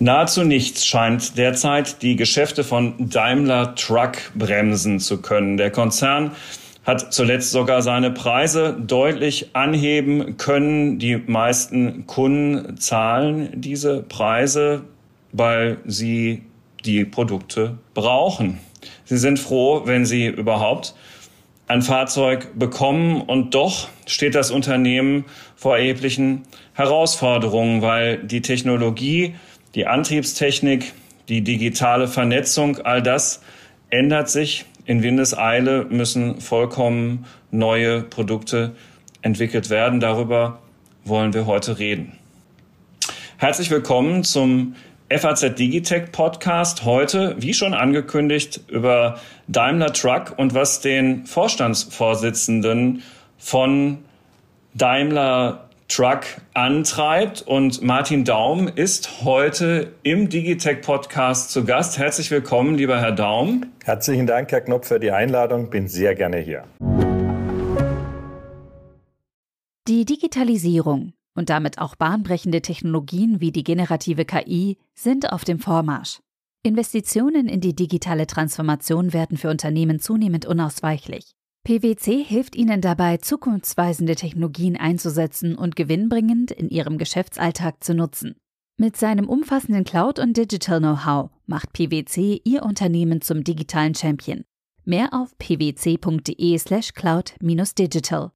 Nahezu nichts scheint derzeit die Geschäfte von Daimler Truck bremsen zu können. Der Konzern hat zuletzt sogar seine Preise deutlich anheben können. Die meisten Kunden zahlen diese Preise, weil sie die Produkte brauchen. Sie sind froh, wenn sie überhaupt ein Fahrzeug bekommen und doch steht das Unternehmen vor erheblichen Herausforderungen, weil die Technologie die Antriebstechnik, die digitale Vernetzung, all das ändert sich. In Windeseile müssen vollkommen neue Produkte entwickelt werden. Darüber wollen wir heute reden. Herzlich willkommen zum FAZ Digitech Podcast. Heute, wie schon angekündigt, über Daimler Truck und was den Vorstandsvorsitzenden von Daimler Truck antreibt. Und Martin Daum ist heute im Digitech Podcast zu Gast. Herzlich willkommen, lieber Herr Daum. Herzlichen Dank, Herr Knopf, für die Einladung. Bin sehr gerne hier. Die Digitalisierung und damit auch bahnbrechende Technologien wie die generative KI sind auf dem Vormarsch. Investitionen in die digitale Transformation werden für Unternehmen zunehmend unausweichlich. PwC hilft Ihnen dabei, zukunftsweisende Technologien einzusetzen und gewinnbringend in Ihrem Geschäftsalltag zu nutzen. Mit seinem umfassenden Cloud- und Digital-Know-how macht PwC Ihr Unternehmen zum digitalen Champion. Mehr auf pwc.de/slash cloud-digital.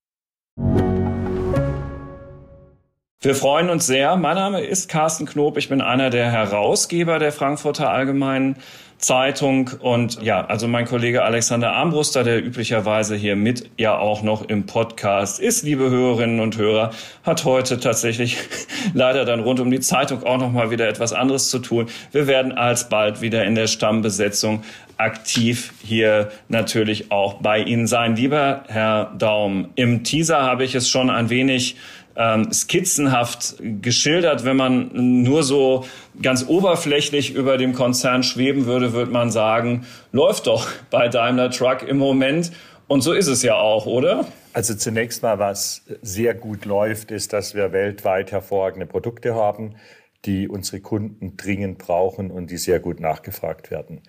Wir freuen uns sehr. Mein Name ist Carsten Knob. Ich bin einer der Herausgeber der Frankfurter Allgemeinen Zeitung und ja, also mein Kollege Alexander Armbruster, der üblicherweise hier mit ja auch noch im Podcast ist, liebe Hörerinnen und Hörer, hat heute tatsächlich leider dann rund um die Zeitung auch noch mal wieder etwas anderes zu tun. Wir werden alsbald wieder in der Stammbesetzung aktiv hier natürlich auch bei Ihnen sein. Lieber Herr Daum, im Teaser habe ich es schon ein wenig ähm, skizzenhaft geschildert. Wenn man nur so ganz oberflächlich über dem Konzern schweben würde, würde man sagen, läuft doch bei Daimler Truck im Moment. Und so ist es ja auch, oder? Also zunächst mal, was sehr gut läuft, ist, dass wir weltweit hervorragende Produkte haben, die unsere Kunden dringend brauchen und die sehr gut nachgefragt werden.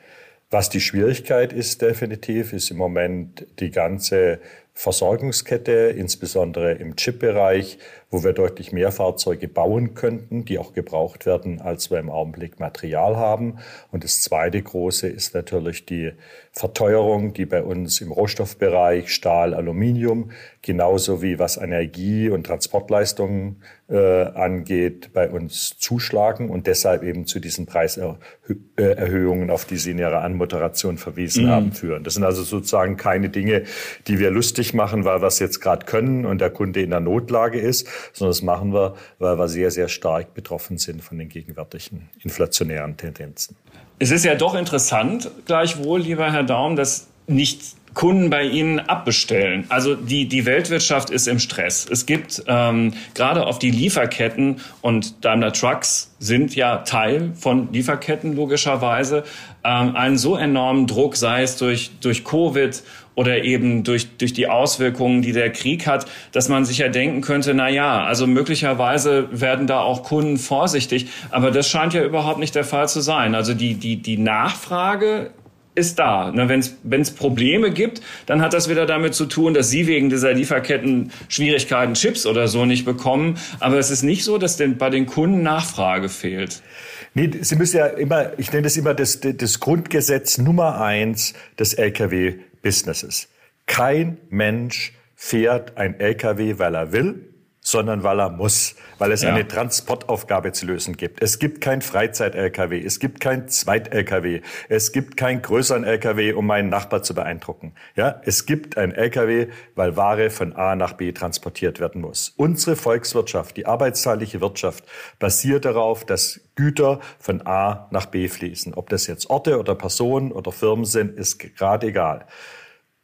Was die Schwierigkeit ist definitiv, ist im Moment die ganze Versorgungskette, insbesondere im Chip-Bereich, wo wir deutlich mehr Fahrzeuge bauen könnten, die auch gebraucht werden, als wir im Augenblick Material haben. Und das zweite große ist natürlich die Verteuerung, die bei uns im Rohstoffbereich Stahl, Aluminium, genauso wie was Energie und Transportleistungen äh, angeht, bei uns zuschlagen und deshalb eben zu diesen Preiserhöhungen, auf die Sie in Ihrer Anmoderation verwiesen mhm. haben, führen. Das sind also sozusagen keine Dinge, die wir lustig machen, weil wir es jetzt gerade können und der Kunde in der Notlage ist, sondern das machen wir, weil wir sehr, sehr stark betroffen sind von den gegenwärtigen inflationären Tendenzen. Es ist ja doch interessant, gleichwohl, lieber Herr Daum, dass nicht Kunden bei Ihnen abbestellen. Also die, die Weltwirtschaft ist im Stress. Es gibt ähm, gerade auf die Lieferketten und Daimler Trucks sind ja Teil von Lieferketten logischerweise, ähm, einen so enormen Druck, sei es durch, durch Covid oder eben durch, durch die Auswirkungen, die der Krieg hat, dass man sich ja denken könnte, na ja, also möglicherweise werden da auch Kunden vorsichtig, aber das scheint ja überhaupt nicht der Fall zu sein. Also die, die, die Nachfrage ist da. Ne, Wenn es Probleme gibt, dann hat das wieder damit zu tun, dass Sie wegen dieser Lieferketten Schwierigkeiten Chips oder so nicht bekommen. Aber es ist nicht so, dass denn bei den Kunden Nachfrage fehlt. Nee, Sie müssen ja immer, ich nenne das immer das, das Grundgesetz Nummer eins des Lkw-Businesses. Kein Mensch fährt ein Lkw, weil er will, sondern weil er muss, weil es ja. eine Transportaufgabe zu lösen gibt. Es gibt kein Freizeit-LKW, es gibt kein Zweit-LKW, es gibt keinen größeren LKW, um meinen Nachbar zu beeindrucken. Ja, es gibt ein LKW, weil Ware von A nach B transportiert werden muss. Unsere Volkswirtschaft, die arbeitsteilliche Wirtschaft, basiert darauf, dass Güter von A nach B fließen. Ob das jetzt Orte oder Personen oder Firmen sind, ist gerade egal.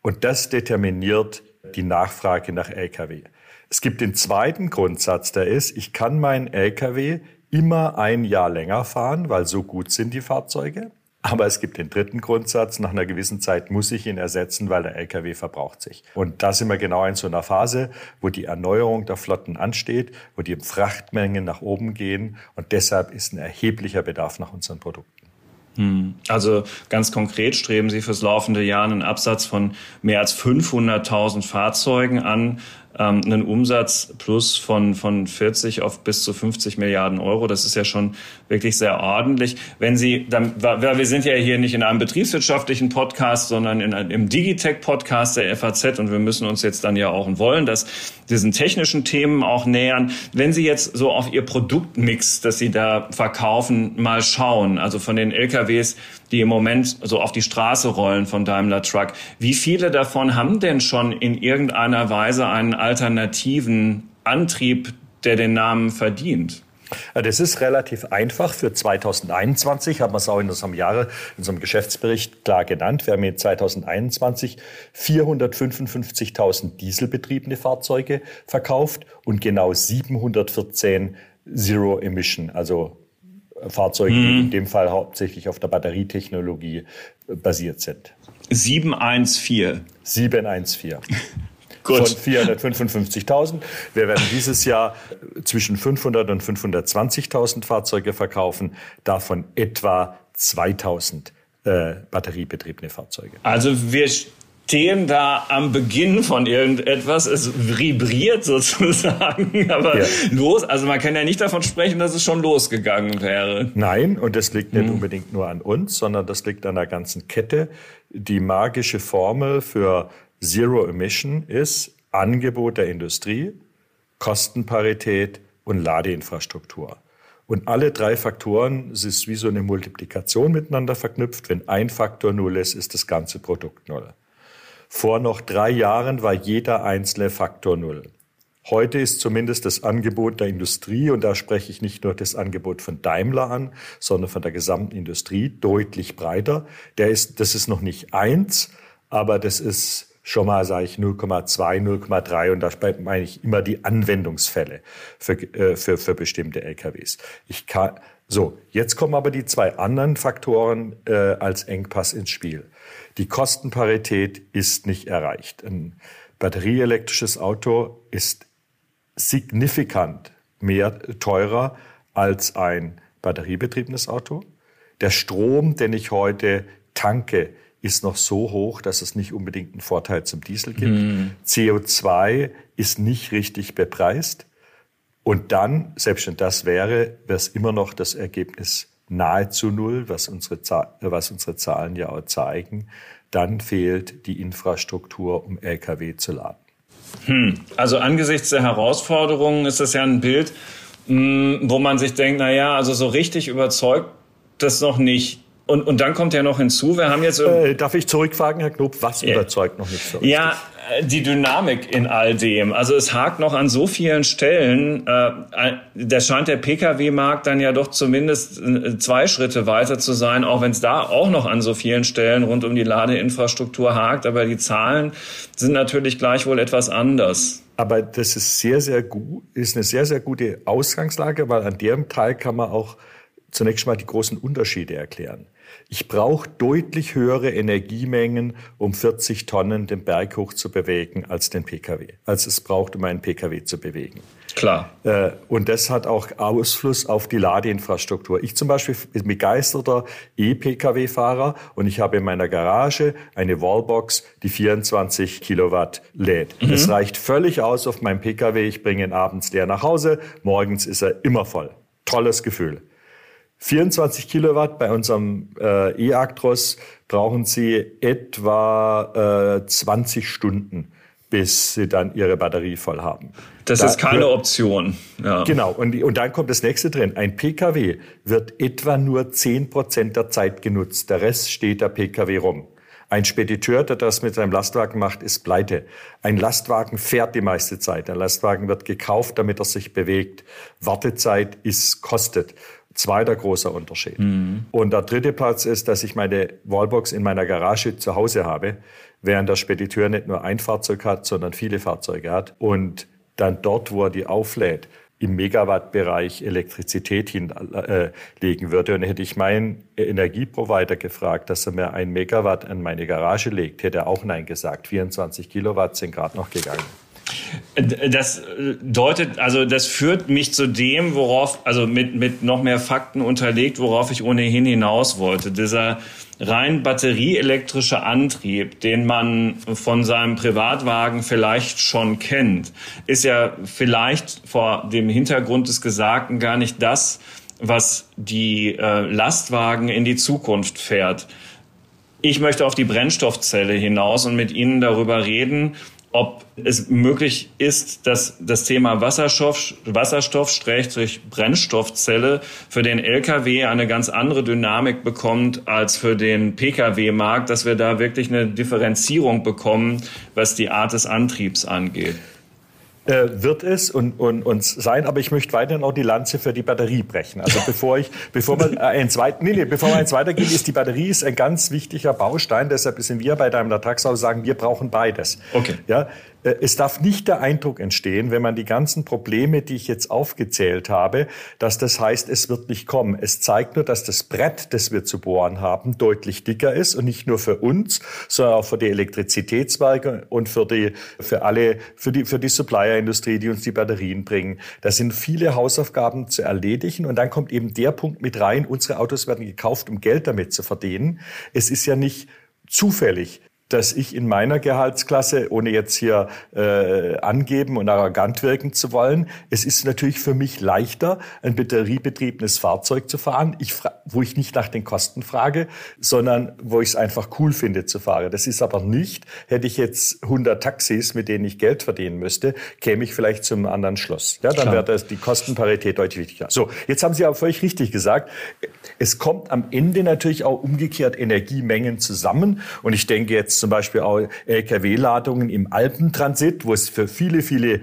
Und das determiniert die Nachfrage nach LKW. Es gibt den zweiten Grundsatz, der ist, ich kann meinen LKW immer ein Jahr länger fahren, weil so gut sind die Fahrzeuge. Aber es gibt den dritten Grundsatz, nach einer gewissen Zeit muss ich ihn ersetzen, weil der Lkw verbraucht sich. Und da sind wir genau in so einer Phase, wo die Erneuerung der Flotten ansteht, wo die Frachtmengen nach oben gehen. Und deshalb ist ein erheblicher Bedarf nach unseren Produkten. Hm. Also ganz konkret streben Sie fürs laufende Jahr einen Absatz von mehr als 500.000 Fahrzeugen an ähm, einen Umsatz plus von, von 40 auf bis zu 50 Milliarden Euro. Das ist ja schon wirklich sehr ordentlich. Wenn Sie, dann, wir sind ja hier nicht in einem betriebswirtschaftlichen Podcast, sondern in einem, im Digitech-Podcast der FAZ und wir müssen uns jetzt dann ja auch und wollen das diesen technischen Themen auch nähern. Wenn Sie jetzt so auf Ihr Produktmix, das Sie da verkaufen, mal schauen, also von den LKWs, die im Moment so auf die Straße rollen von Daimler Truck, wie viele davon haben denn schon in irgendeiner Weise einen alternativen Antrieb, der den Namen verdient? Das ist relativ einfach. Für 2021 haben wir es auch in unserem Jahre, in unserem Geschäftsbericht klar genannt. Wir haben in 2021 455.000 dieselbetriebene Fahrzeuge verkauft und genau 714 Zero Emission, also Fahrzeuge, hm. die mhm. in dem Fall hauptsächlich auf der Batterietechnologie basiert sind. 714. 714. Gut. von 455.000. Wir werden dieses Jahr zwischen 500 und 520.000 Fahrzeuge verkaufen, davon etwa 2.000 äh, batteriebetriebene Fahrzeuge. Also wir stehen da am Beginn von irgendetwas. Es vibriert sozusagen, aber ja. los. Also man kann ja nicht davon sprechen, dass es schon losgegangen wäre. Nein, und das liegt nicht hm. unbedingt nur an uns, sondern das liegt an der ganzen Kette. Die magische Formel für Zero Emission ist Angebot der Industrie, Kostenparität und Ladeinfrastruktur. Und alle drei Faktoren, es ist wie so eine Multiplikation miteinander verknüpft. Wenn ein Faktor null ist, ist das ganze Produkt null. Vor noch drei Jahren war jeder einzelne Faktor null. Heute ist zumindest das Angebot der Industrie, und da spreche ich nicht nur das Angebot von Daimler an, sondern von der gesamten Industrie, deutlich breiter. Der ist, das ist noch nicht eins, aber das ist schon mal, sage ich, 0,2, 0,3 und da meine ich immer die Anwendungsfälle für, äh, für, für bestimmte LKWs. Ich kann, so, jetzt kommen aber die zwei anderen Faktoren äh, als Engpass ins Spiel. Die Kostenparität ist nicht erreicht. Ein batterieelektrisches Auto ist signifikant mehr teurer als ein batteriebetriebenes Auto. Der Strom, den ich heute tanke, ist noch so hoch, dass es nicht unbedingt einen Vorteil zum Diesel gibt. Mhm. CO2 ist nicht richtig bepreist. Und dann, selbst wenn das wäre, wäre es immer noch das Ergebnis nahezu null, was unsere, was unsere Zahlen ja auch zeigen. Dann fehlt die Infrastruktur, um Lkw zu laden. Hm. Also angesichts der Herausforderungen ist das ja ein Bild, hm, wo man sich denkt, na ja, also so richtig überzeugt das noch nicht. Und, und dann kommt ja noch hinzu, wir haben jetzt... Äh, darf ich zurückfragen, Herr Knob, was äh, überzeugt noch nicht so richtig? Ja, äh, die Dynamik in all dem. Also es hakt noch an so vielen Stellen. Äh, da scheint der Pkw-Markt dann ja doch zumindest äh, zwei Schritte weiter zu sein, auch wenn es da auch noch an so vielen Stellen rund um die Ladeinfrastruktur hakt. Aber die Zahlen sind natürlich gleichwohl etwas anders. Aber das ist sehr, sehr gut, ist eine sehr, sehr gute Ausgangslage, weil an dem Teil kann man auch zunächst mal die großen Unterschiede erklären. Ich brauche deutlich höhere Energiemengen, um 40 Tonnen den Berg hoch zu bewegen, als den Pkw, als es braucht, um einen Pkw zu bewegen. Klar. Äh, und das hat auch Ausfluss auf die Ladeinfrastruktur. Ich zum Beispiel bin begeisterter E-Pkw-Fahrer und ich habe in meiner Garage eine Wallbox, die 24 Kilowatt lädt. Mhm. Es reicht völlig aus auf meinem Pkw. Ich bringe ihn abends leer nach Hause. Morgens ist er immer voll. Tolles Gefühl. 24 Kilowatt bei unserem äh, E-Actros brauchen Sie etwa äh, 20 Stunden, bis Sie dann Ihre Batterie voll haben. Das da, ist keine Option. Ja. Genau. Und, und dann kommt das nächste drin. Ein Pkw wird etwa nur 10 Prozent der Zeit genutzt. Der Rest steht der Pkw rum. Ein Spediteur, der das mit seinem Lastwagen macht, ist pleite. Ein Lastwagen fährt die meiste Zeit. Ein Lastwagen wird gekauft, damit er sich bewegt. Wartezeit ist kostet. Zweiter großer Unterschied. Mhm. Und der dritte Platz ist, dass ich meine Wallbox in meiner Garage zu Hause habe, während der Spediteur nicht nur ein Fahrzeug hat, sondern viele Fahrzeuge hat. Und dann dort, wo er die auflädt, im Megawattbereich Elektrizität hinlegen würde. Und hätte ich meinen Energieprovider gefragt, dass er mir ein Megawatt an meine Garage legt, hätte er auch Nein gesagt. 24 Kilowatt sind gerade noch gegangen. Das äh, deutet, also das führt mich zu dem, worauf, also mit, mit noch mehr Fakten unterlegt, worauf ich ohnehin hinaus wollte. Dieser rein batterieelektrische Antrieb, den man von seinem Privatwagen vielleicht schon kennt, ist ja vielleicht vor dem Hintergrund des Gesagten gar nicht das, was die äh, Lastwagen in die Zukunft fährt. Ich möchte auf die Brennstoffzelle hinaus und mit Ihnen darüber reden, ob es möglich ist, dass das Thema Wasserstoff, Wasserstoff Brennstoffzelle für den Lkw eine ganz andere Dynamik bekommt als für den Pkw-Markt, dass wir da wirklich eine Differenzierung bekommen, was die Art des Antriebs angeht wird es und, und, und sein, aber ich möchte weiterhin auch die Lanze für die Batterie brechen. Also bevor ich, bevor man äh, eins weit, nee, nee, bevor wir eins weitergehen, ist die Batterie ist ein ganz wichtiger Baustein. Deshalb sind wir bei Trucks auch sagen, wir brauchen beides. Okay. Ja, äh, es darf nicht der Eindruck entstehen, wenn man die ganzen Probleme, die ich jetzt aufgezählt habe, dass das heißt, es wird nicht kommen. Es zeigt nur, dass das Brett, das wir zu bohren haben, deutlich dicker ist und nicht nur für uns, sondern auch für die Elektrizitätswerke und für die, für alle, für die, für die Supplierindustrie, die uns die Batterien bringen. Da sind viele Hausaufgaben zu erledigen und dann kommt eben der Punkt mit rein, unsere Autos werden gekauft, um Geld damit zu verdienen. Es ist ja nicht zufällig, dass ich in meiner Gehaltsklasse, ohne jetzt hier äh, angeben und arrogant wirken zu wollen, es ist natürlich für mich leichter, ein batteriebetriebenes Fahrzeug zu fahren, ich, wo ich nicht nach den Kosten frage, sondern wo ich es einfach cool finde zu fahren. Das ist aber nicht, hätte ich jetzt 100 Taxis, mit denen ich Geld verdienen müsste, käme ich vielleicht zum anderen Schluss. Ja, dann wäre das die Kostenparität deutlich wichtiger. So, jetzt haben Sie aber völlig richtig gesagt, es kommt am Ende natürlich auch umgekehrt Energiemengen zusammen und ich denke jetzt zum Beispiel auch Lkw-Ladungen im Alpentransit, wo es für viele, viele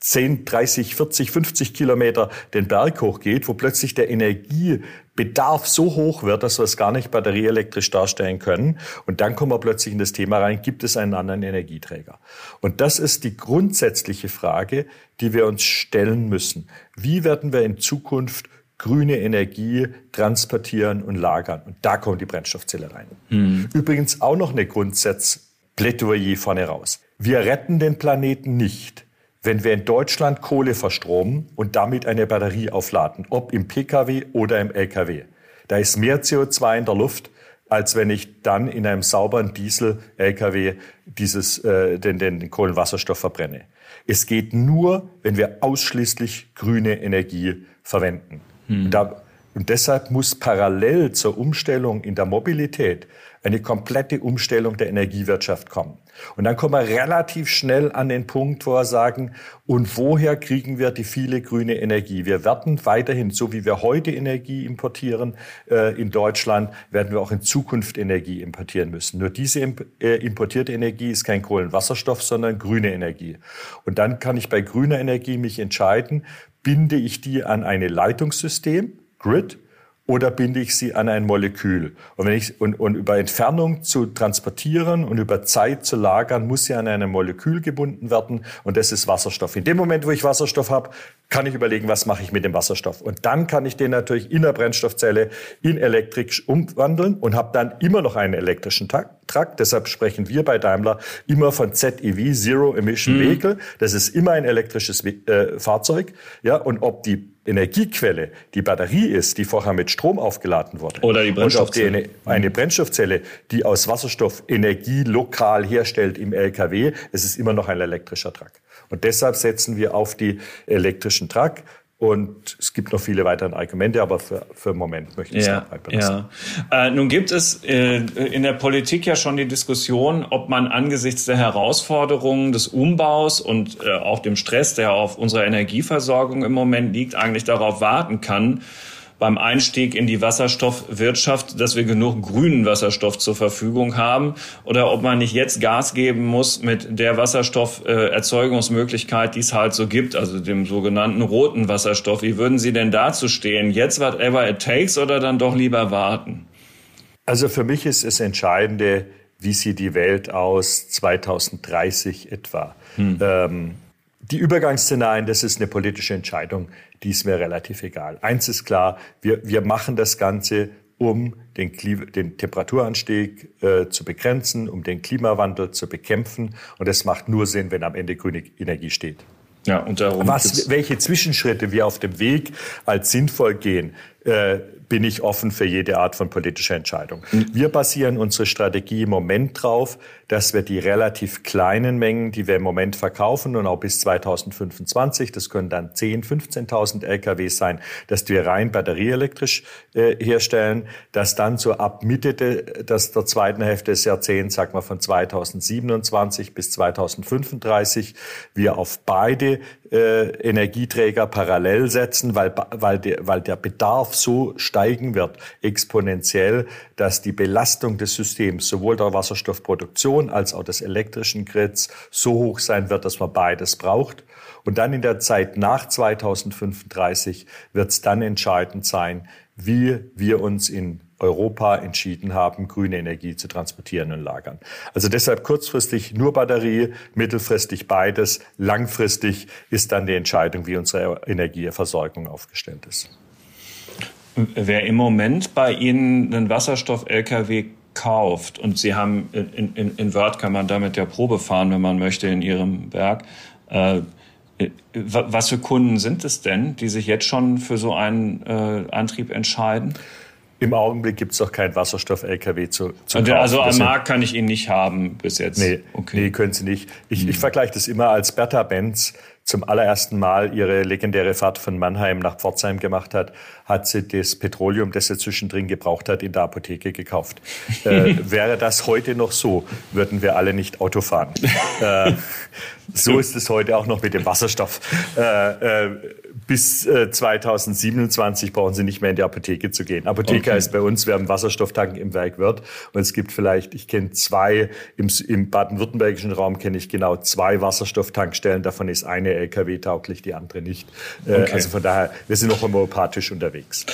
10, 30, 40, 50 Kilometer den Berg hochgeht, wo plötzlich der Energiebedarf so hoch wird, dass wir es gar nicht batterieelektrisch darstellen können. Und dann kommen wir plötzlich in das Thema rein, gibt es einen anderen Energieträger? Und das ist die grundsätzliche Frage, die wir uns stellen müssen. Wie werden wir in Zukunft grüne Energie transportieren und lagern. Und da kommt die Brennstoffzelle rein. Mhm. Übrigens auch noch eine Grundsatzplädoyer vorne raus. Wir retten den Planeten nicht, wenn wir in Deutschland Kohle verstromen und damit eine Batterie aufladen, ob im Pkw oder im Lkw. Da ist mehr CO2 in der Luft, als wenn ich dann in einem sauberen Diesel-Lkw dieses, äh, den, den Kohlenwasserstoff verbrenne. Es geht nur, wenn wir ausschließlich grüne Energie verwenden. Hm. Da, und deshalb muss parallel zur Umstellung in der Mobilität eine komplette Umstellung der Energiewirtschaft kommen. Und dann kommen wir relativ schnell an den Punkt, wo wir sagen, und woher kriegen wir die viele grüne Energie? Wir werden weiterhin, so wie wir heute Energie importieren äh, in Deutschland, werden wir auch in Zukunft Energie importieren müssen. Nur diese äh, importierte Energie ist kein Kohlenwasserstoff, sondern grüne Energie. Und dann kann ich bei grüner Energie mich entscheiden, binde ich die an ein Leitungssystem, Grid, oder binde ich sie an ein Molekül? Und, wenn ich, und, und über Entfernung zu transportieren und über Zeit zu lagern, muss sie an ein Molekül gebunden werden und das ist Wasserstoff. In dem Moment, wo ich Wasserstoff habe, kann ich überlegen, was mache ich mit dem Wasserstoff. Und dann kann ich den natürlich in der Brennstoffzelle in elektrisch umwandeln und habe dann immer noch einen elektrischen Trakt. Deshalb sprechen wir bei Daimler immer von ZEV, Zero Emission mhm. Vehicle. Das ist immer ein elektrisches äh, Fahrzeug. Ja, und ob die Energiequelle die Batterie ist, die vorher mit Strom aufgeladen wurde, oder die Brennstoffzelle. eine, eine Brennstoffzelle, die aus Wasserstoff Energie lokal herstellt im LKW, es ist immer noch ein elektrischer Truck. Und deshalb setzen wir auf die elektrischen Truck. Und es gibt noch viele weitere Argumente, aber für, für den Moment möchte ich es ja, dabei belassen. Ja. Äh, nun gibt es äh, in der Politik ja schon die Diskussion, ob man angesichts der Herausforderungen des Umbaus und äh, auch dem Stress, der auf unserer Energieversorgung im Moment liegt, eigentlich darauf warten kann, beim Einstieg in die Wasserstoffwirtschaft, dass wir genug grünen Wasserstoff zur Verfügung haben oder ob man nicht jetzt Gas geben muss mit der Wasserstofferzeugungsmöglichkeit, die es halt so gibt, also dem sogenannten roten Wasserstoff. Wie würden Sie denn dazu stehen? Jetzt whatever it takes oder dann doch lieber warten? Also für mich ist es Entscheidende, wie sieht die Welt aus 2030 etwa. Hm. Ähm, die Übergangsszenarien, das ist eine politische Entscheidung, die ist mir relativ egal. Eins ist klar, wir, wir machen das Ganze, um den, den Temperaturanstieg äh, zu begrenzen, um den Klimawandel zu bekämpfen. Und das macht nur Sinn, wenn am Ende grüne Energie steht. Ja, und darum Was, welche Zwischenschritte wir auf dem Weg als sinnvoll gehen, äh, bin ich offen für jede Art von politischer Entscheidung. Wir basieren unsere Strategie im Moment drauf, dass wir die relativ kleinen Mengen, die wir im Moment verkaufen und auch bis 2025, das können dann 10, 15.000 Lkw sein, dass wir rein batterieelektrisch äh, herstellen, dass dann so ab Mitte de, des, der zweiten Hälfte des Jahrzehnts, sag mal von 2027 bis 2035, wir auf beide äh, Energieträger parallel setzen, weil, weil, der, weil der Bedarf so steigen wird, exponentiell, dass die Belastung des Systems, sowohl der Wasserstoffproduktion als auch des elektrischen Grids, so hoch sein wird, dass man beides braucht. Und dann in der Zeit nach 2035 wird es dann entscheidend sein, wie wir uns in Europa entschieden haben, grüne Energie zu transportieren und lagern. Also deshalb kurzfristig nur Batterie, mittelfristig beides, langfristig ist dann die Entscheidung, wie unsere Energieversorgung aufgestellt ist. Wer im Moment bei Ihnen einen Wasserstoff-Lkw kauft und Sie haben in, in, in Word kann man damit ja Probe fahren, wenn man möchte, in Ihrem Werk. Äh, was für Kunden sind es denn, die sich jetzt schon für so einen äh, Antrieb entscheiden? Im Augenblick gibt es doch keinen Wasserstoff-LKW zu, zu kaufen. Also am Markt kann ich ihn nicht haben bis jetzt? Nee, okay. nee können Sie nicht. Ich, hm. ich vergleiche das immer als Bertha Benz zum allerersten Mal ihre legendäre Fahrt von Mannheim nach Pforzheim gemacht hat, hat sie das Petroleum, das sie zwischendrin gebraucht hat, in der Apotheke gekauft. äh, wäre das heute noch so, würden wir alle nicht Auto fahren. äh, so ist es heute auch noch mit dem Wasserstoff. Äh, äh bis 2027 äh, brauchen Sie nicht mehr in die Apotheke zu gehen. Apotheker okay. ist bei uns, wir haben Wasserstofftanken im Werk Wirth und es gibt vielleicht, ich kenne zwei, im, im baden-württembergischen Raum kenne ich genau zwei Wasserstofftankstellen, davon ist eine LKW-tauglich, die andere nicht. Äh, okay. Also von daher, wir sind noch homöopathisch unterwegs.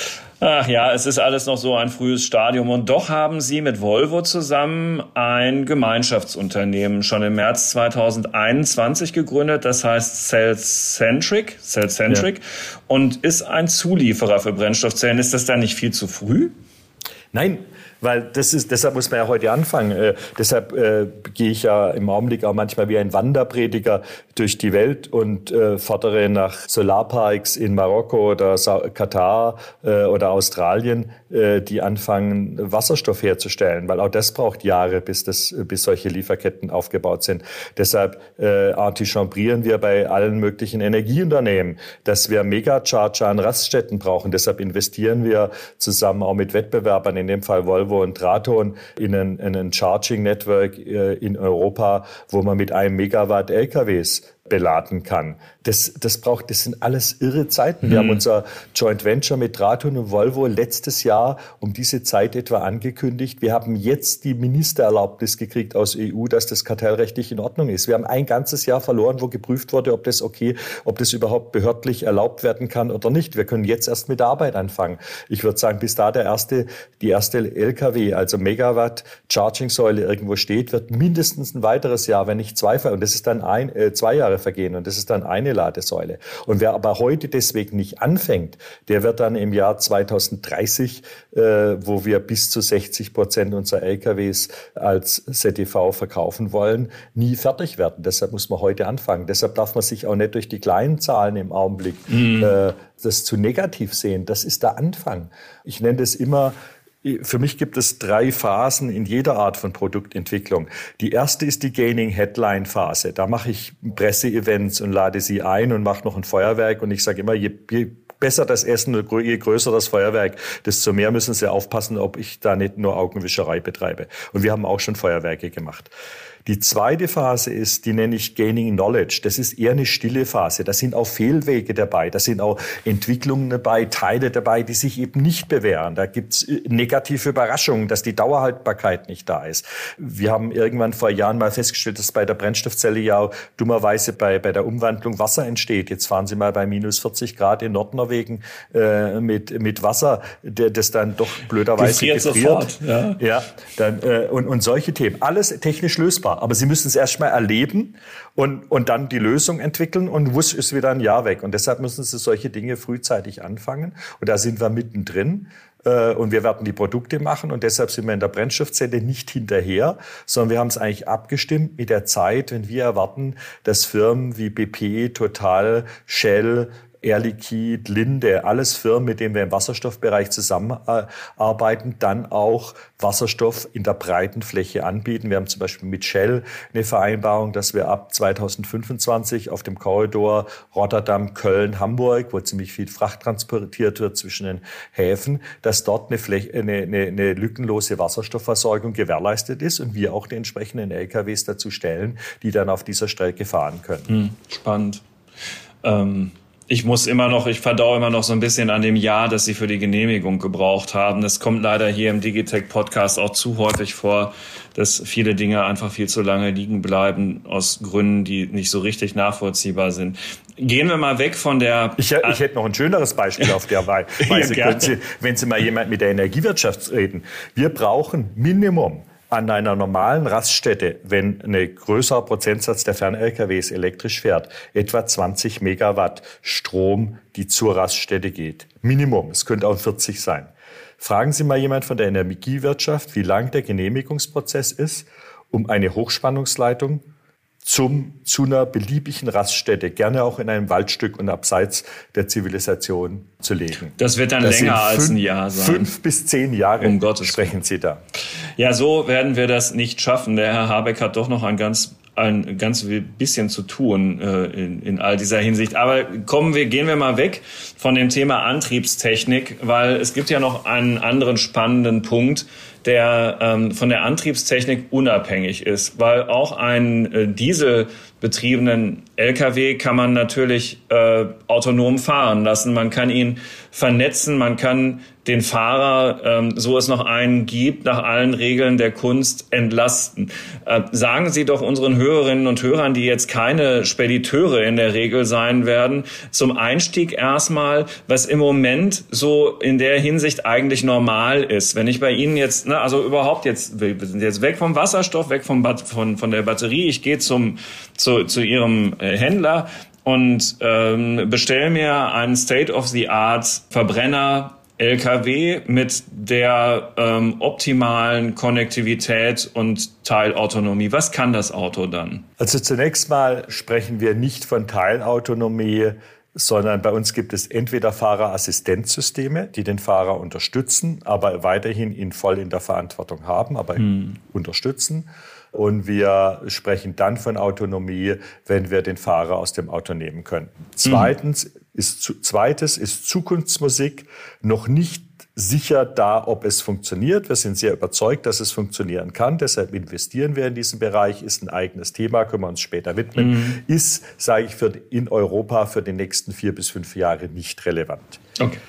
Ach ja, es ist alles noch so ein frühes Stadium. Und doch haben Sie mit Volvo zusammen ein Gemeinschaftsunternehmen schon im März 2021 gegründet. Das heißt Cellcentric, Cellcentric ja. und ist ein Zulieferer für Brennstoffzellen. Ist das dann nicht viel zu früh? Nein, weil das ist, deshalb muss man ja heute anfangen. Äh, deshalb äh, gehe ich ja im Augenblick auch manchmal wie ein Wanderprediger durch die Welt und äh, fordere nach Solarparks in Marokko oder Sa Katar äh, oder Australien, äh, die anfangen, Wasserstoff herzustellen, weil auch das braucht Jahre, bis, das, bis solche Lieferketten aufgebaut sind. Deshalb äh, antichambrieren wir bei allen möglichen Energieunternehmen, dass wir Megacharger an Raststätten brauchen. Deshalb investieren wir zusammen auch mit Wettbewerbern, in dem Fall Volvo und Traton, in ein, in ein Charging Network äh, in Europa, wo man mit einem Megawatt LKWs beladen kann. Das, das braucht, das sind alles irre Zeiten. Wir mhm. haben unser Joint Venture mit Traton und Volvo letztes Jahr um diese Zeit etwa angekündigt. Wir haben jetzt die Ministererlaubnis gekriegt aus EU, dass das kartellrechtlich in Ordnung ist. Wir haben ein ganzes Jahr verloren, wo geprüft wurde, ob das okay, ob das überhaupt behördlich erlaubt werden kann oder nicht. Wir können jetzt erst mit der Arbeit anfangen. Ich würde sagen, bis da der erste, die erste LKW, also Megawatt Charging Säule irgendwo steht, wird mindestens ein weiteres Jahr, wenn nicht zwei, und das ist dann ein, äh, zwei Jahre vergehen und das ist dann eine Ladesäule. Und wer aber heute deswegen nicht anfängt, der wird dann im Jahr 2030, äh, wo wir bis zu 60 Prozent unserer LKWs als ZTV verkaufen wollen, nie fertig werden. Deshalb muss man heute anfangen. Deshalb darf man sich auch nicht durch die kleinen Zahlen im Augenblick mhm. äh, das zu negativ sehen. Das ist der Anfang. Ich nenne das immer für mich gibt es drei Phasen in jeder Art von Produktentwicklung. Die erste ist die Gaining Headline Phase. Da mache ich Presseevents und lade sie ein und mache noch ein Feuerwerk. Und ich sage immer, je, je besser das Essen, je größer das Feuerwerk, desto mehr müssen sie aufpassen, ob ich da nicht nur Augenwischerei betreibe. Und wir haben auch schon Feuerwerke gemacht. Die zweite Phase ist, die nenne ich Gaining Knowledge. Das ist eher eine stille Phase. Da sind auch Fehlwege dabei. Da sind auch Entwicklungen dabei, Teile dabei, die sich eben nicht bewähren. Da gibt's äh, negative Überraschungen, dass die Dauerhaltbarkeit nicht da ist. Wir haben irgendwann vor Jahren mal festgestellt, dass bei der Brennstoffzelle ja auch dummerweise bei, bei der Umwandlung Wasser entsteht. Jetzt fahren Sie mal bei minus 40 Grad in Nordnorwegen äh, mit, mit Wasser, der, das dann doch blöderweise gefriert. gefriert. Sofort, ja. ja dann, äh, und, und solche Themen. Alles technisch lösbar. Aber Sie müssen es erstmal erleben und, und dann die Lösung entwickeln und wusch ist wieder ein Jahr weg. Und deshalb müssen Sie solche Dinge frühzeitig anfangen. Und da sind wir mittendrin äh, und wir werden die Produkte machen und deshalb sind wir in der Brennstoffzelle nicht hinterher, sondern wir haben es eigentlich abgestimmt mit der Zeit, wenn wir erwarten, dass Firmen wie BP, Total, Shell, Air Liquide, Linde, alles Firmen, mit denen wir im Wasserstoffbereich zusammenarbeiten, dann auch Wasserstoff in der breiten Fläche anbieten. Wir haben zum Beispiel mit Shell eine Vereinbarung, dass wir ab 2025 auf dem Korridor Rotterdam, Köln, Hamburg, wo ziemlich viel Fracht transportiert wird zwischen den Häfen, dass dort eine, Fläche, eine, eine, eine lückenlose Wasserstoffversorgung gewährleistet ist und wir auch die entsprechenden LKWs dazu stellen, die dann auf dieser Strecke fahren können. Hm, spannend. Ähm ich muss immer noch, ich verdau immer noch so ein bisschen an dem Jahr, das sie für die Genehmigung gebraucht haben. Das kommt leider hier im Digitech Podcast auch zu häufig vor, dass viele Dinge einfach viel zu lange liegen bleiben aus Gründen, die nicht so richtig nachvollziehbar sind. Gehen wir mal weg von der. Ich, ich hätte noch ein schöneres Beispiel auf der Weise. ja, Sie, wenn Sie mal jemand mit der Energiewirtschaft reden. Wir brauchen Minimum an einer normalen Raststätte, wenn ein größerer Prozentsatz der Fern-LKWs elektrisch fährt, etwa 20 Megawatt Strom, die zur Raststätte geht. Minimum. Es könnte auch 40 sein. Fragen Sie mal jemand von der Energiewirtschaft, wie lang der Genehmigungsprozess ist, um eine Hochspannungsleitung zum, zu einer beliebigen Raststätte, gerne auch in einem Waldstück und abseits der Zivilisation zu legen. Das wird dann das länger als ein Jahr sein. Fünf bis zehn Jahre um Gottes sprechen Sie da. Ja, so werden wir das nicht schaffen. Der Herr Habeck hat doch noch ein ganz ein ganz bisschen zu tun äh, in, in all dieser Hinsicht. Aber kommen wir, gehen wir mal weg von dem Thema Antriebstechnik, weil es gibt ja noch einen anderen spannenden Punkt, der ähm, von der Antriebstechnik unabhängig ist, weil auch ein äh, dieselbetriebenen LKW kann man natürlich äh, autonom fahren lassen. Man kann ihn vernetzen, man kann den Fahrer, ähm, so es noch einen gibt, nach allen Regeln der Kunst entlasten. Äh, sagen Sie doch unseren Hörerinnen und Hörern, die jetzt keine Spediteure in der Regel sein werden, zum Einstieg erstmal, was im Moment so in der Hinsicht eigentlich normal ist. Wenn ich bei Ihnen jetzt, ne, also überhaupt jetzt, wir sind jetzt weg vom Wasserstoff, weg vom, von, von der Batterie, ich gehe zum, zu, zu Ihrem äh, Händler und ähm, bestell mir einen State-of-the-Art Verbrenner LKW mit der ähm, optimalen Konnektivität und Teilautonomie. Was kann das Auto dann? Also zunächst mal sprechen wir nicht von Teilautonomie, sondern bei uns gibt es entweder Fahrerassistenzsysteme, die den Fahrer unterstützen, aber weiterhin ihn voll in der Verantwortung haben, aber hm. unterstützen. Und wir sprechen dann von Autonomie, wenn wir den Fahrer aus dem Auto nehmen können. Zweitens ist, zweites ist Zukunftsmusik noch nicht sicher da, ob es funktioniert. Wir sind sehr überzeugt, dass es funktionieren kann. Deshalb investieren wir in diesen Bereich. Ist ein eigenes Thema, können wir uns später widmen. Mhm. Ist, sage ich, für, in Europa für die nächsten vier bis fünf Jahre nicht relevant. Okay.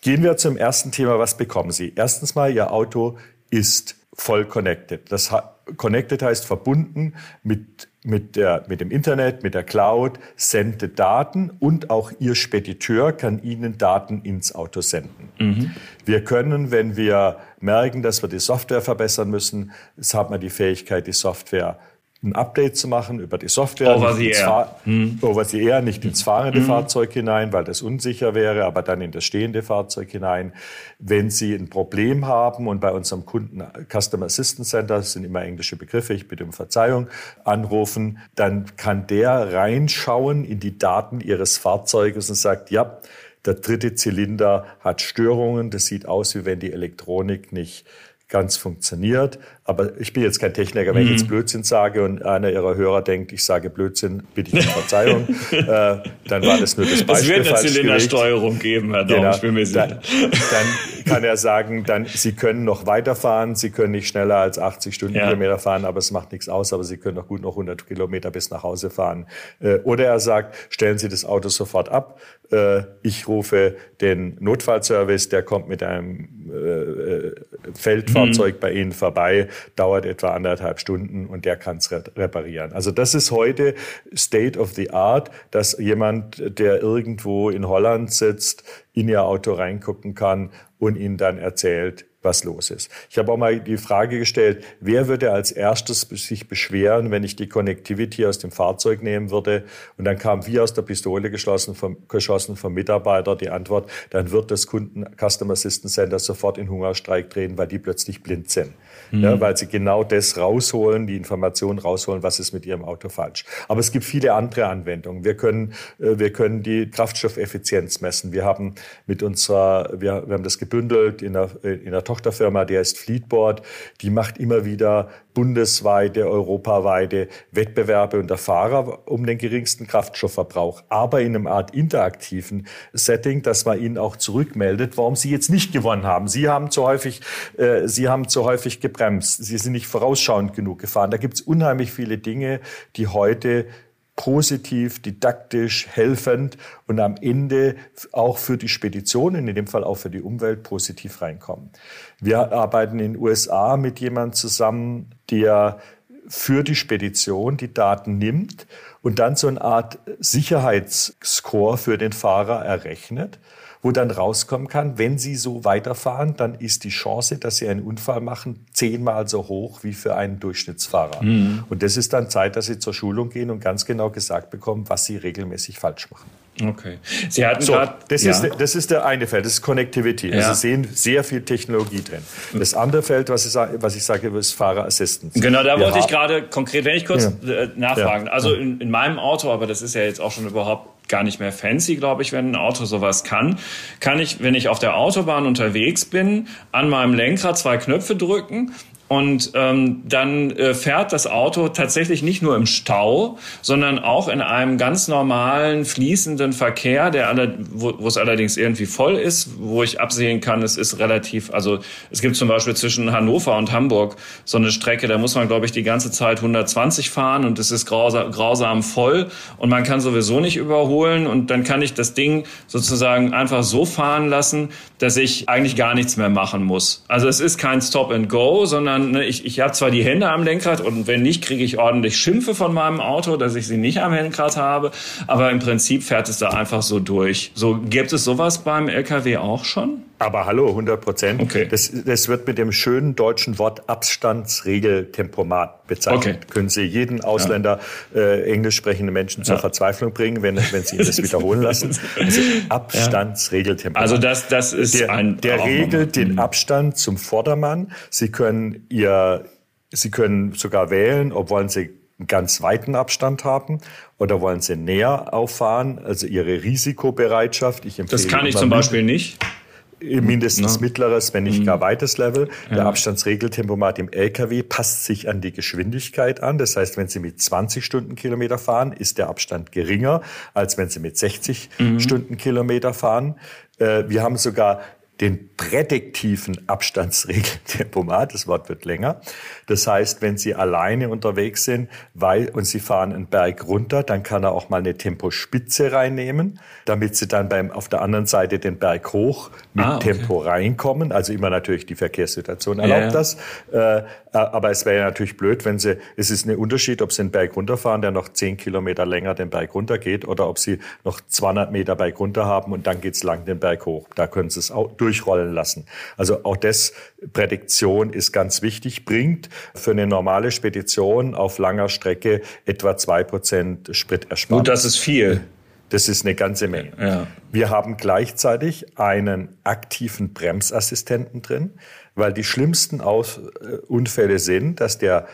Gehen wir zum ersten Thema. Was bekommen Sie? Erstens mal, Ihr Auto ist voll connected. Das connected heißt verbunden mit, mit, der, mit dem Internet, mit der Cloud, sendet Daten und auch Ihr Spediteur kann Ihnen Daten ins Auto senden. Mhm. Wir können, wenn wir merken, dass wir die Software verbessern müssen, es haben wir die Fähigkeit, die Software ein Update zu machen über die Software. Over the air. Hm. Over the air, nicht ins fahrende hm. Fahrzeug hinein, weil das unsicher wäre, aber dann in das stehende Fahrzeug hinein. Wenn Sie ein Problem haben und bei unserem Kunden Customer Assistance Center, das sind immer englische Begriffe, ich bitte um Verzeihung, anrufen, dann kann der reinschauen in die Daten Ihres Fahrzeuges und sagt, ja, der dritte Zylinder hat Störungen, das sieht aus, wie wenn die Elektronik nicht ganz funktioniert. Aber ich bin jetzt kein Techniker. Wenn ich jetzt mhm. Blödsinn sage und einer Ihrer Hörer denkt, ich sage Blödsinn, bitte ich um Verzeihung, äh, dann war das nur das Beispiel. Es wird eine Zylindersteuerung geben, Herr Daum, genau. ich bin mir sicher. Dann, dann, kann er sagen, dann, Sie können noch weiterfahren, Sie können nicht schneller als 80 Stundenkilometer ja. fahren, aber es macht nichts aus, aber Sie können noch gut noch 100 Kilometer bis nach Hause fahren. Äh, oder er sagt, stellen Sie das Auto sofort ab, äh, ich rufe den Notfallservice, der kommt mit einem äh, äh Feldfahrzeug mhm. bei Ihnen vorbei, dauert etwa anderthalb Stunden und der kann es reparieren. Also das ist heute State of the Art, dass jemand, der irgendwo in Holland sitzt, in Ihr Auto reingucken kann und Ihnen dann erzählt, was los ist. Ich habe auch mal die Frage gestellt, wer würde als erstes sich beschweren, wenn ich die Connectivity aus dem Fahrzeug nehmen würde? Und dann kam wie aus der Pistole geschossen vom, geschossen vom Mitarbeiter die Antwort, dann wird das Kunden Customer Assistance Center sofort in Hungerstreik drehen, weil die plötzlich blind sind. Mhm. Ja, weil sie genau das rausholen, die Informationen rausholen, was ist mit ihrem Auto falsch. Aber es gibt viele andere Anwendungen. Wir können, äh, wir können die Kraftstoffeffizienz messen. Wir haben mit unserer, wir, wir haben das gebündelt in der, in der Tochterfirma, die heißt Fleetboard, die macht immer wieder bundesweite, europaweite Wettbewerbe unter Fahrer um den geringsten Kraftstoffverbrauch, aber in einem Art interaktiven Setting, dass man ihnen auch zurückmeldet, warum sie jetzt nicht gewonnen haben. Sie haben zu häufig, äh, sie haben zu häufig gebremst, sie sind nicht vorausschauend genug gefahren. Da gibt es unheimlich viele Dinge, die heute positiv, didaktisch, helfend und am Ende auch für die Speditionen, in dem Fall auch für die Umwelt, positiv reinkommen. Wir arbeiten in den USA mit jemandem zusammen, der für die Spedition die Daten nimmt und dann so eine Art Sicherheitsscore für den Fahrer errechnet wo dann rauskommen kann, wenn Sie so weiterfahren, dann ist die Chance, dass Sie einen Unfall machen, zehnmal so hoch wie für einen Durchschnittsfahrer. Mhm. Und das ist dann Zeit, dass Sie zur Schulung gehen und ganz genau gesagt bekommen, was Sie regelmäßig falsch machen. Okay. Sie hatten so, grad, das, ja. ist, das ist der eine Feld, das ist Connectivity. Ja. Also Sie sehen sehr viel Technologie drin. Das andere Feld, was ich, was ich sage, ist Fahrerassistance. Genau, da Wir wollte ich gerade konkret, wenn ich kurz ja. Äh, nachfragen. Also in, in meinem Auto, aber das ist ja jetzt auch schon überhaupt gar nicht mehr fancy, glaube ich, wenn ein Auto sowas kann. Kann ich, wenn ich auf der Autobahn unterwegs bin, an meinem Lenkrad zwei Knöpfe drücken und ähm, dann äh, fährt das Auto tatsächlich nicht nur im Stau, sondern auch in einem ganz normalen, fließenden Verkehr, der alle, wo, es allerdings irgendwie voll ist, wo ich absehen kann, es ist relativ, also es gibt zum Beispiel zwischen Hannover und Hamburg so eine Strecke, da muss man, glaube ich, die ganze Zeit 120 fahren und es ist grausam, grausam voll und man kann sowieso nicht überholen und dann kann ich das Ding sozusagen einfach so fahren lassen, dass ich eigentlich gar nichts mehr machen muss. Also es ist kein Stop and Go, sondern sondern ne, ich, ich habe zwar die Hände am Lenkrad und wenn nicht, kriege ich ordentlich Schimpfe von meinem Auto, dass ich sie nicht am Lenkrad habe. Aber im Prinzip fährt es da einfach so durch. So gibt es sowas beim LKW auch schon? Aber hallo, 100 Prozent. Okay. Das, das wird mit dem schönen deutschen Wort Abstandsregeltempomat bezeichnet. Okay. Können Sie jeden Ausländer, ja. äh, englisch sprechenden Menschen zur ja. Verzweiflung bringen, wenn, wenn Sie das wiederholen lassen. Also Abstandsregeltempomat. Also das, das ist der, ein... Der regelt den mhm. Abstand zum Vordermann. Sie können Ihr, Sie können sogar wählen, ob wollen Sie einen ganz weiten Abstand haben oder wollen Sie näher auffahren, also Ihre Risikobereitschaft. Ich empfehle das kann ich zum Beispiel nicht mindestens Na? mittleres, wenn nicht mhm. gar weites Level. Ja. Der Abstandsregeltempomat im LKW passt sich an die Geschwindigkeit an. Das heißt, wenn Sie mit 20 Stundenkilometer fahren, ist der Abstand geringer, als wenn Sie mit 60 mhm. Stundenkilometer fahren. Äh, wir haben sogar den prädiktiven Abstandsregeltempomat. Das Wort wird länger. Das heißt, wenn Sie alleine unterwegs sind weil, und Sie fahren einen Berg runter, dann kann er auch mal eine Tempospitze reinnehmen, damit Sie dann beim, auf der anderen Seite den Berg hoch mit ah, okay. Tempo reinkommen. Also immer natürlich die Verkehrssituation erlaubt ja, ja. das. Äh, aber es wäre natürlich blöd, wenn Sie, es ist ein Unterschied, ob Sie einen Berg runterfahren, der noch zehn Kilometer länger den Berg runter geht, oder ob Sie noch 200 Meter Berg runter haben und dann geht's lang den Berg hoch. Da können Sie es auch durchrollen lassen. Also auch das, Prädiktion ist ganz wichtig, bringt für eine normale Spedition auf langer Strecke etwa zwei Prozent Spritersparnis. Gut, das ist viel. Das ist eine ganze Menge. Ja. Wir haben gleichzeitig einen aktiven Bremsassistenten drin, weil die schlimmsten Aus äh, Unfälle sind, dass der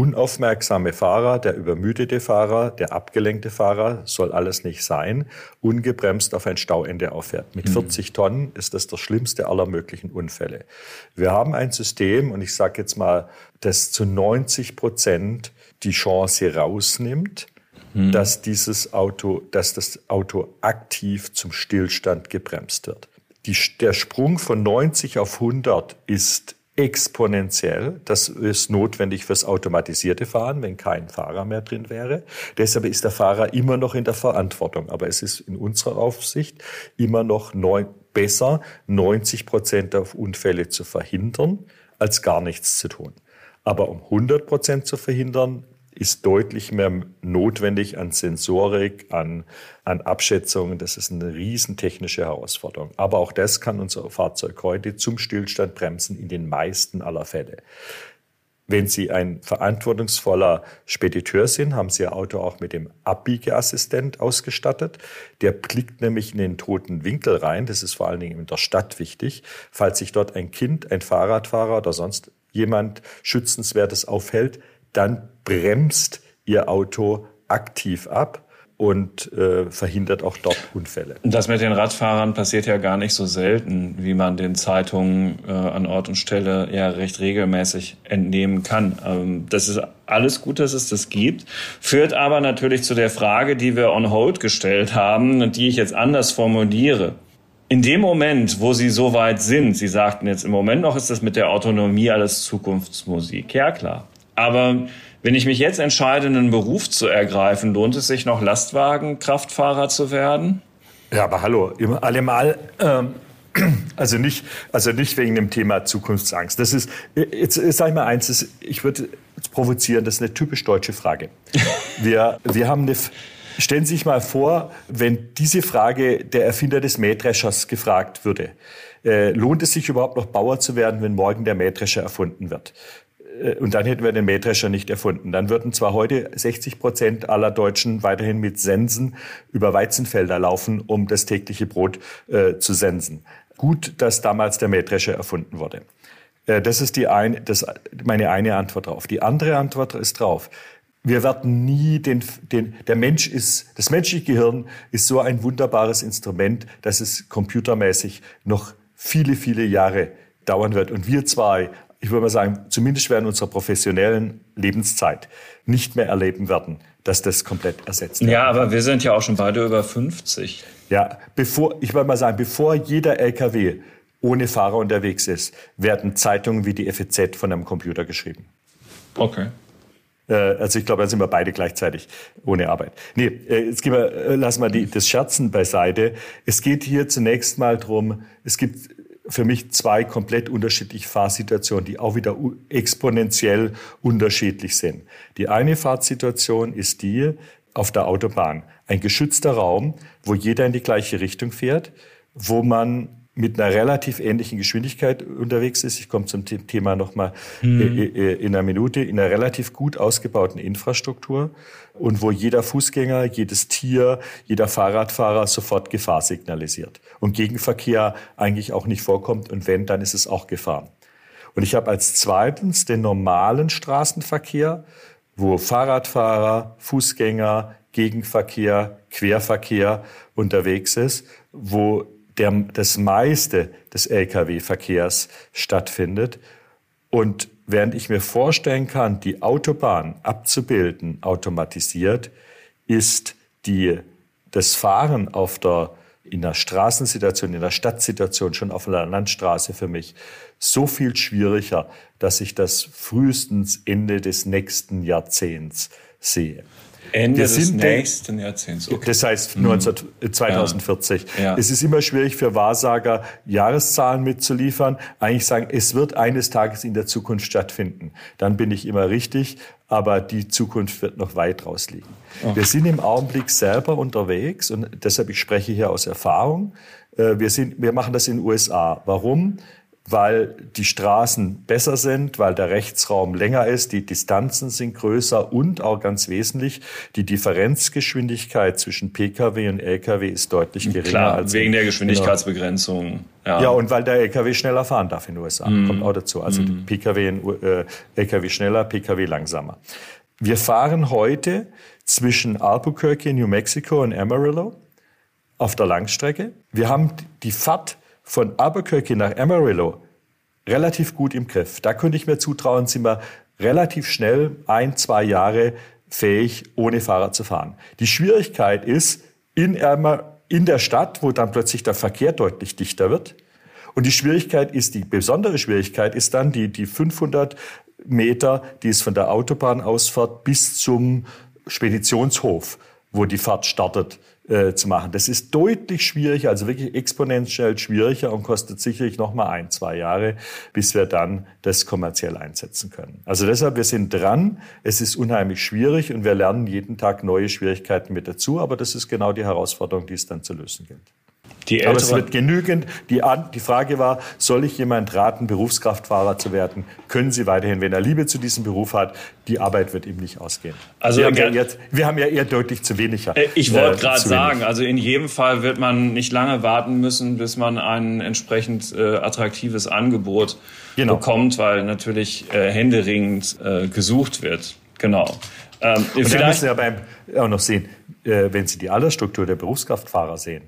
unaufmerksame Fahrer, der übermüdete Fahrer, der abgelenkte Fahrer, soll alles nicht sein, ungebremst auf ein Stauende auffährt. Mit 40 mhm. Tonnen ist das der schlimmste aller möglichen Unfälle. Wir haben ein System, und ich sage jetzt mal, das zu 90 Prozent die Chance rausnimmt, mhm. dass dieses Auto, dass das Auto aktiv zum Stillstand gebremst wird. Die, der Sprung von 90 auf 100 ist exponentiell. Das ist notwendig fürs automatisierte Fahren, wenn kein Fahrer mehr drin wäre. Deshalb ist der Fahrer immer noch in der Verantwortung. Aber es ist in unserer Aufsicht immer noch neun, besser, 90 Prozent auf Unfälle zu verhindern, als gar nichts zu tun. Aber um 100 Prozent zu verhindern, ist deutlich mehr notwendig an Sensorik, an, an Abschätzungen. Das ist eine riesen technische Herausforderung. Aber auch das kann unser Fahrzeug heute zum Stillstand bremsen in den meisten aller Fälle. Wenn Sie ein verantwortungsvoller Spediteur sind, haben Sie Ihr Auto auch mit dem Abbiegeassistent ausgestattet. Der blickt nämlich in den toten Winkel rein. Das ist vor allen Dingen in der Stadt wichtig. Falls sich dort ein Kind, ein Fahrradfahrer oder sonst jemand Schützenswertes aufhält, dann bremst Ihr Auto aktiv ab und äh, verhindert auch dort Unfälle. Das mit den Radfahrern passiert ja gar nicht so selten, wie man den Zeitungen äh, an Ort und Stelle ja recht regelmäßig entnehmen kann. Ähm, das ist alles gut, dass es das gibt, führt aber natürlich zu der Frage, die wir on hold gestellt haben und die ich jetzt anders formuliere. In dem Moment, wo Sie so weit sind, Sie sagten jetzt im Moment noch, ist das mit der Autonomie alles Zukunftsmusik. Ja, klar. Aber wenn ich mich jetzt entscheide, einen Beruf zu ergreifen, lohnt es sich noch Lastwagenkraftfahrer zu werden? Ja, aber hallo, immer allemal. Ähm also nicht, also nicht wegen dem Thema Zukunftsangst. Das ist, jetzt sage ich mal eins, das, ich würde provozieren, das ist eine typisch deutsche Frage. Wir, wir haben eine, stellen Sie sich mal vor, wenn diese Frage der Erfinder des Mähdreschers gefragt würde. Äh, lohnt es sich überhaupt noch Bauer zu werden, wenn morgen der Mähdrescher erfunden wird? Äh, und dann hätten wir den Mähdrescher nicht erfunden. Dann würden zwar heute 60 Prozent aller Deutschen weiterhin mit Sensen über Weizenfelder laufen, um das tägliche Brot äh, zu sensen. Gut, dass damals der Mähdrescher erfunden wurde. Äh, das ist die ein, das, meine eine Antwort drauf. Die andere Antwort ist drauf. Wir werden nie den, den, der Mensch ist, das menschliche Gehirn ist so ein wunderbares Instrument, dass es computermäßig noch viele, viele Jahre dauern wird. Und wir zwei ich würde mal sagen, zumindest während unserer professionellen Lebenszeit nicht mehr erleben werden, dass das komplett ersetzt wird. Ja, aber wir sind ja auch schon beide über 50. Ja, bevor, ich würde mal sagen, bevor jeder LKW ohne Fahrer unterwegs ist, werden Zeitungen wie die FEZ von einem Computer geschrieben. Okay. Äh, also ich glaube, da sind wir beide gleichzeitig ohne Arbeit. Nee, äh, jetzt gehen wir, äh, lassen wir die, das Scherzen beiseite. Es geht hier zunächst mal drum. es gibt für mich zwei komplett unterschiedliche Fahrsituationen, die auch wieder exponentiell unterschiedlich sind. Die eine Fahrsituation ist die auf der Autobahn. Ein geschützter Raum, wo jeder in die gleiche Richtung fährt, wo man mit einer relativ ähnlichen Geschwindigkeit unterwegs ist. Ich komme zum Thema nochmal mhm. in einer Minute. In einer relativ gut ausgebauten Infrastruktur und wo jeder Fußgänger, jedes Tier, jeder Fahrradfahrer sofort Gefahr signalisiert und Gegenverkehr eigentlich auch nicht vorkommt und wenn, dann ist es auch Gefahr. Und ich habe als zweitens den normalen Straßenverkehr, wo Fahrradfahrer, Fußgänger, Gegenverkehr, Querverkehr unterwegs ist, wo der, das meiste des Lkw-Verkehrs stattfindet. Und während ich mir vorstellen kann, die Autobahn abzubilden, automatisiert, ist die, das Fahren auf der, in der Straßensituation, in der Stadtsituation, schon auf einer Landstraße für mich so viel schwieriger, dass ich das frühestens Ende des nächsten Jahrzehnts sehe. Ende des nächsten Jahrzehnts. Okay. Das heißt 19, mhm. 2040. Ja. Ja. Es ist immer schwierig für Wahrsager, Jahreszahlen mitzuliefern. Eigentlich sagen, es wird eines Tages in der Zukunft stattfinden. Dann bin ich immer richtig, aber die Zukunft wird noch weit rausliegen. Okay. Wir sind im Augenblick selber unterwegs und deshalb ich spreche hier aus Erfahrung. Äh, wir, sind, wir machen das in den USA. Warum? Weil die Straßen besser sind, weil der Rechtsraum länger ist, die Distanzen sind größer und auch ganz wesentlich, die Differenzgeschwindigkeit zwischen Pkw und Lkw ist deutlich geringer. Klar, als wegen der Geschwindigkeitsbegrenzung. Ja. ja, und weil der Lkw schneller fahren darf in den USA, mm. kommt auch dazu. Also mm. Pkw, äh, Lkw schneller, Pkw langsamer. Wir fahren heute zwischen Albuquerque, New Mexico und Amarillo auf der Langstrecke. Wir haben die Fahrt von Albuquerque nach Amarillo relativ gut im Griff. Da könnte ich mir zutrauen, sind wir relativ schnell, ein, zwei Jahre fähig, ohne Fahrrad zu fahren. Die Schwierigkeit ist in, in der Stadt, wo dann plötzlich der Verkehr deutlich dichter wird. Und die Schwierigkeit ist, die besondere Schwierigkeit ist dann die, die 500 Meter, die es von der Autobahn ausfährt, bis zum Speditionshof, wo die Fahrt startet äh, zu machen. Das ist deutlich schwieriger, also wirklich exponentiell schwieriger und kostet sicherlich noch mal ein, zwei Jahre, bis wir dann das kommerziell einsetzen können. Also deshalb, wir sind dran. Es ist unheimlich schwierig und wir lernen jeden Tag neue Schwierigkeiten mit dazu. Aber das ist genau die Herausforderung, die es dann zu lösen gilt. Die Aber es wird genügend. Die, die Frage war, soll ich jemand raten, Berufskraftfahrer zu werden? Können Sie weiterhin, wenn er Liebe zu diesem Beruf hat, die Arbeit wird ihm nicht ausgehen. Also wir haben, ja, jetzt, wir haben ja eher deutlich zu wenig. Äh, ich wollte äh, gerade sagen, also in jedem Fall wird man nicht lange warten müssen, bis man ein entsprechend äh, attraktives Angebot genau. bekommt, weil natürlich äh, händeringend äh, gesucht wird. Genau. Ähm, Und vielleicht müssen ja beim, auch noch sehen, äh, wenn Sie die Altersstruktur der Berufskraftfahrer sehen,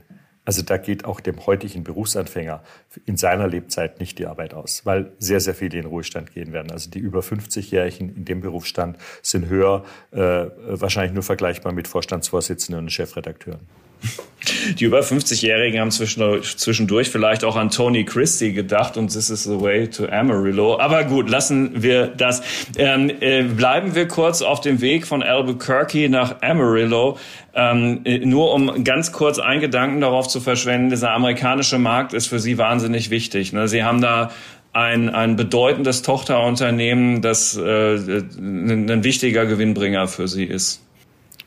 also da geht auch dem heutigen Berufsanfänger in seiner Lebzeit nicht die Arbeit aus, weil sehr, sehr viele in Ruhestand gehen werden. Also die über 50-Jährigen in dem Berufsstand sind höher, äh, wahrscheinlich nur vergleichbar mit Vorstandsvorsitzenden und Chefredakteuren. Die über 50-Jährigen haben zwischendurch vielleicht auch an Tony Christie gedacht und This is the way to Amarillo. Aber gut, lassen wir das. Ähm, äh, bleiben wir kurz auf dem Weg von Albuquerque nach Amarillo. Ähm, äh, nur um ganz kurz einen Gedanken darauf zu verschwenden, dieser amerikanische Markt ist für Sie wahnsinnig wichtig. Ne? Sie haben da ein, ein bedeutendes Tochterunternehmen, das äh, ein, ein wichtiger Gewinnbringer für Sie ist.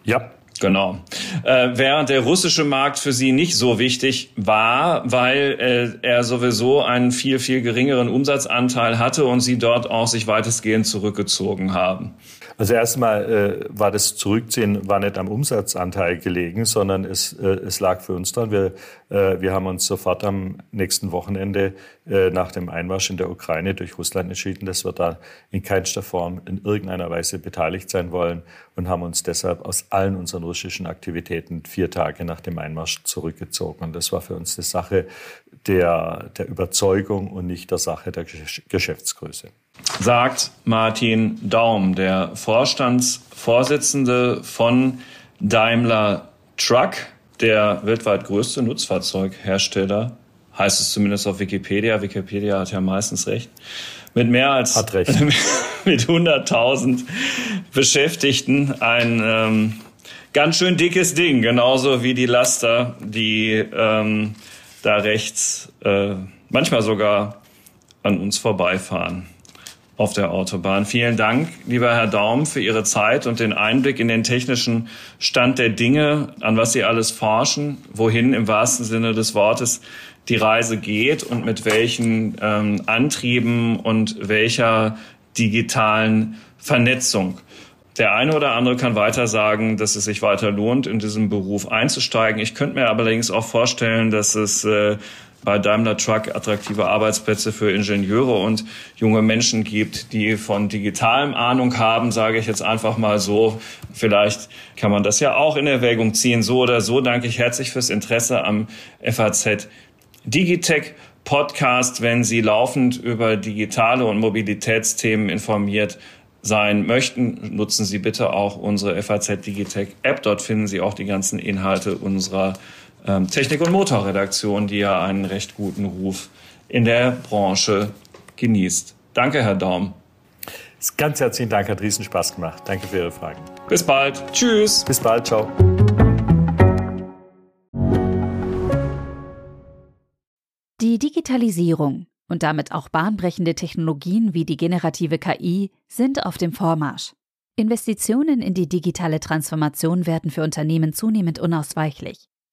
Ja, Genau. Äh, während der russische Markt für sie nicht so wichtig war, weil äh, er sowieso einen viel, viel geringeren Umsatzanteil hatte und sie dort auch sich weitestgehend zurückgezogen haben. Also erstmal äh, war das Zurückziehen war nicht am Umsatzanteil gelegen, sondern es, äh, es lag für uns dran. Wir, äh, wir haben uns sofort am nächsten Wochenende äh, nach dem Einmarsch in der Ukraine durch Russland entschieden, dass wir da in keinster Form in irgendeiner Weise beteiligt sein wollen und haben uns deshalb aus allen unseren russischen Aktivitäten vier Tage nach dem Einmarsch zurückgezogen. Und das war für uns eine Sache der, der Überzeugung und nicht der Sache der Geschäftsgröße sagt Martin Daum, der Vorstandsvorsitzende von Daimler Truck, der weltweit größte Nutzfahrzeughersteller, heißt es zumindest auf Wikipedia. Wikipedia hat ja meistens recht. Mit mehr als mit 100.000 Beschäftigten ein ähm, ganz schön dickes Ding, genauso wie die Laster, die ähm, da rechts äh, manchmal sogar an uns vorbeifahren auf der Autobahn. Vielen Dank, lieber Herr Daum, für Ihre Zeit und den Einblick in den technischen Stand der Dinge, an was Sie alles forschen, wohin im wahrsten Sinne des Wortes die Reise geht und mit welchen ähm, Antrieben und welcher digitalen Vernetzung. Der eine oder andere kann weiter sagen, dass es sich weiter lohnt, in diesen Beruf einzusteigen. Ich könnte mir allerdings auch vorstellen, dass es äh, bei Daimler Truck attraktive Arbeitsplätze für Ingenieure und junge Menschen gibt, die von digitalem Ahnung haben, sage ich jetzt einfach mal so. Vielleicht kann man das ja auch in Erwägung ziehen. So oder so danke ich herzlich fürs Interesse am FAZ Digitech Podcast. Wenn Sie laufend über digitale und Mobilitätsthemen informiert sein möchten, nutzen Sie bitte auch unsere FAZ Digitech App. Dort finden Sie auch die ganzen Inhalte unserer ähm, Technik- und Motorredaktion, die ja einen recht guten Ruf in der Branche genießt. Danke, Herr Daum. Ganz herzlichen Dank, hat riesen Spaß gemacht. Danke für Ihre Fragen. Bis bald. Tschüss. Bis bald. Ciao. Die Digitalisierung und damit auch bahnbrechende Technologien wie die generative KI sind auf dem Vormarsch. Investitionen in die digitale Transformation werden für Unternehmen zunehmend unausweichlich.